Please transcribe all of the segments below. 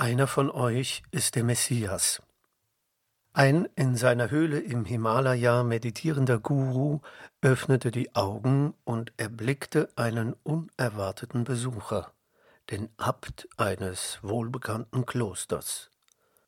Einer von euch ist der Messias. Ein in seiner Höhle im Himalaya meditierender Guru öffnete die Augen und erblickte einen unerwarteten Besucher, den Abt eines wohlbekannten Klosters.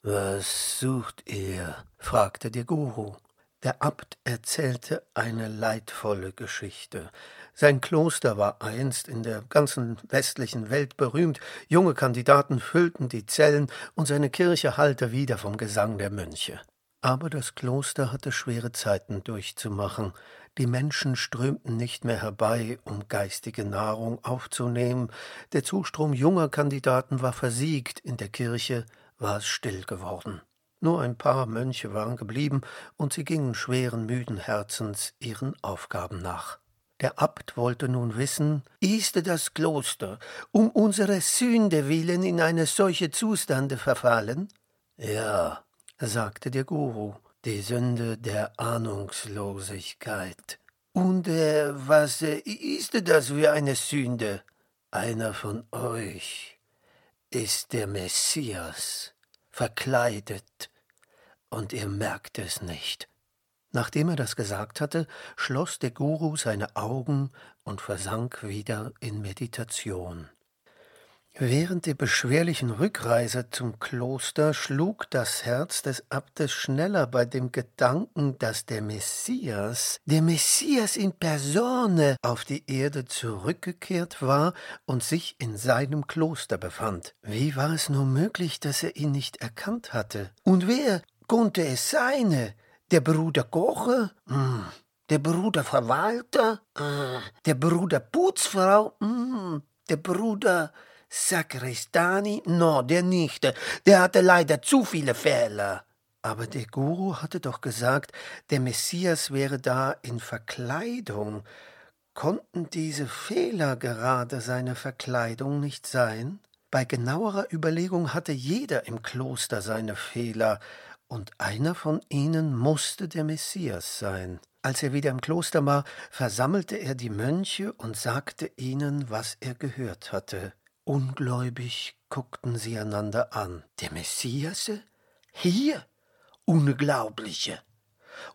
Was sucht ihr? fragte der Guru. Der Abt erzählte eine leidvolle Geschichte. Sein Kloster war einst in der ganzen westlichen Welt berühmt, junge Kandidaten füllten die Zellen, und seine Kirche hallte wieder vom Gesang der Mönche. Aber das Kloster hatte schwere Zeiten durchzumachen. Die Menschen strömten nicht mehr herbei, um geistige Nahrung aufzunehmen. Der Zustrom junger Kandidaten war versiegt, in der Kirche war es still geworden. Nur ein paar Mönche waren geblieben, und sie gingen schweren, müden Herzens ihren Aufgaben nach. Der Abt wollte nun wissen, ist das Kloster um unsere Sünde willen in eine solche Zustande verfallen? Ja, sagte der Guru, die Sünde der Ahnungslosigkeit. Und äh, was äh, ist das für eine Sünde? Einer von euch ist der Messias, verkleidet und ihr merkt es nicht. Nachdem er das gesagt hatte, schloss der Guru seine Augen und versank wieder in Meditation. Während der beschwerlichen Rückreise zum Kloster schlug das Herz des Abtes schneller bei dem Gedanken, dass der Messias, der Messias in Persone, auf die Erde zurückgekehrt war und sich in seinem Kloster befand. Wie war es nur möglich, dass er ihn nicht erkannt hatte? Und wer konnte es sein? Der Bruder Koche? Mm. Der Bruder Verwalter? Mm. Der Bruder Putzfrau? Mm. Der Bruder Sakristani? No, der nicht. Der hatte leider zu viele Fehler. Aber der Guru hatte doch gesagt, der Messias wäre da in Verkleidung. Konnten diese Fehler gerade seine Verkleidung nicht sein? Bei genauerer Überlegung hatte jeder im Kloster seine Fehler, und einer von ihnen musste der Messias sein. Als er wieder im Kloster war, versammelte er die Mönche und sagte ihnen, was er gehört hatte. Ungläubig guckten sie einander an. Der Messias? Hier? Unglaubliche.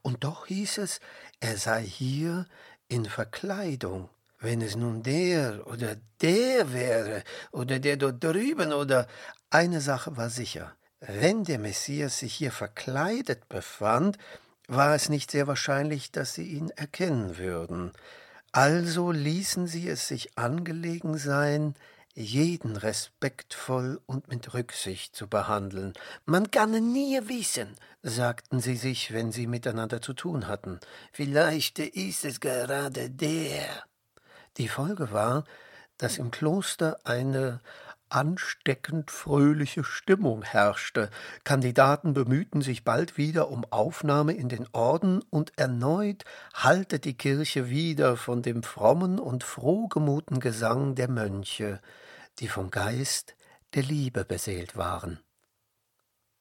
Und doch hieß es, er sei hier in Verkleidung. Wenn es nun der oder der wäre, oder der dort drüben, oder eine Sache war sicher, wenn der Messias sich hier verkleidet befand, war es nicht sehr wahrscheinlich, dass sie ihn erkennen würden. Also ließen sie es sich angelegen sein, jeden respektvoll und mit Rücksicht zu behandeln. Man kann nie wissen, sagten sie sich, wenn sie miteinander zu tun hatten. Vielleicht ist es gerade der. Die Folge war, dass im Kloster eine ansteckend fröhliche Stimmung herrschte. Kandidaten bemühten sich bald wieder um Aufnahme in den Orden und erneut hallte die Kirche wieder von dem frommen und frohgemuten Gesang der Mönche, die vom Geist der Liebe beseelt waren.